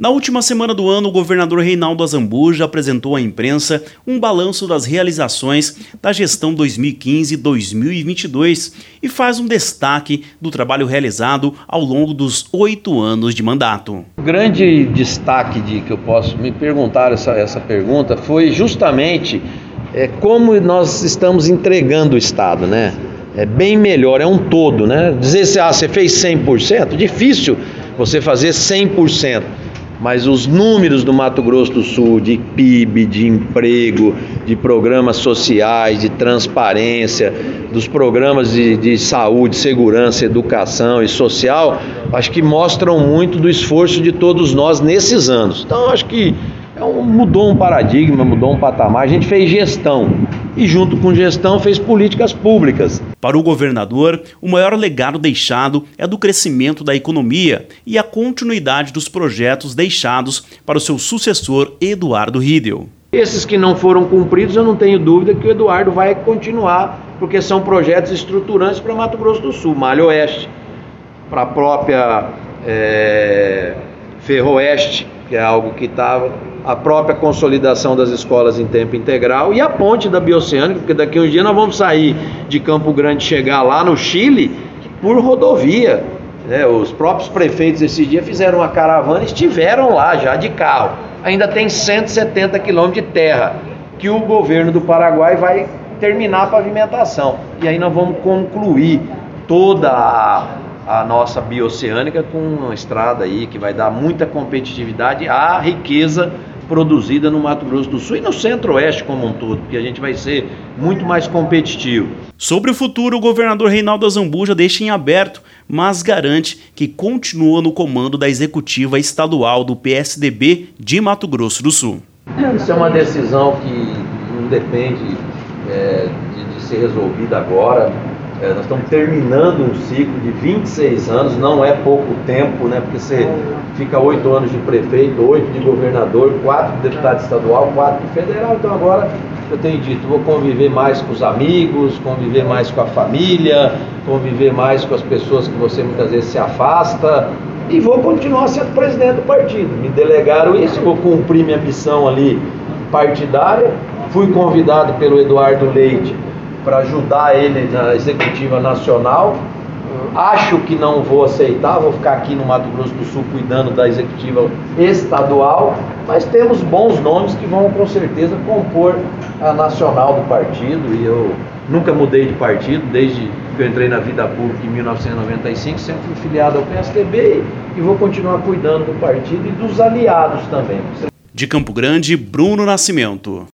Na última semana do ano, o governador Reinaldo Azambuja apresentou à imprensa um balanço das realizações da gestão 2015-2022 e faz um destaque do trabalho realizado ao longo dos oito anos de mandato. O grande destaque de que eu posso me perguntar essa, essa pergunta foi justamente é, como nós estamos entregando o Estado, né? É bem melhor, é um todo, né? Dizer se ah, você fez 100%, difícil você fazer 100% mas os números do Mato Grosso do Sul de PIB, de emprego, de programas sociais, de transparência, dos programas de, de saúde, segurança, educação e social, acho que mostram muito do esforço de todos nós nesses anos. Então, acho que é um, mudou um paradigma, mudou um patamar. A gente fez gestão e, junto com gestão, fez políticas públicas. Para o governador, o maior legado deixado é do crescimento da economia e a continuidade dos projetos deixados para o seu sucessor, Eduardo Riedel. Esses que não foram cumpridos, eu não tenho dúvida que o Eduardo vai continuar, porque são projetos estruturantes para Mato Grosso do Sul, Malha Oeste, para a própria é, Ferroeste, que é algo que estava a própria consolidação das escolas em tempo integral e a ponte da Bioceânica, porque daqui a uns dias nós vamos sair de Campo Grande chegar lá no Chile por rodovia. Né? Os próprios prefeitos esse dia fizeram uma caravana e estiveram lá já de carro. Ainda tem 170 quilômetros de terra que o governo do Paraguai vai terminar a pavimentação. E aí nós vamos concluir toda a a nossa bioceânica com uma estrada aí que vai dar muita competitividade à riqueza produzida no Mato Grosso do Sul e no Centro-Oeste como um todo, porque a gente vai ser muito mais competitivo. Sobre o futuro, o governador Reinaldo Azambuja deixa em aberto, mas garante que continua no comando da executiva estadual do PSDB de Mato Grosso do Sul. Isso é uma decisão que não depende é, de, de ser resolvida agora. É, nós estamos terminando um ciclo de 26 anos, não é pouco tempo, né? Porque você fica oito anos de prefeito, oito de governador, quatro de deputado estadual, quatro de federal. Então agora eu tenho dito, vou conviver mais com os amigos, conviver mais com a família, conviver mais com as pessoas que você muitas vezes se afasta e vou continuar sendo presidente do partido. Me delegaram isso, vou cumprir minha missão ali partidária. Fui convidado pelo Eduardo Leite para ajudar ele na executiva nacional. Acho que não vou aceitar, vou ficar aqui no Mato Grosso do Sul cuidando da executiva estadual, mas temos bons nomes que vão com certeza compor a nacional do partido e eu nunca mudei de partido desde que eu entrei na vida pública em 1995, sempre fui filiado ao PSDB e vou continuar cuidando do partido e dos aliados também. De Campo Grande, Bruno Nascimento.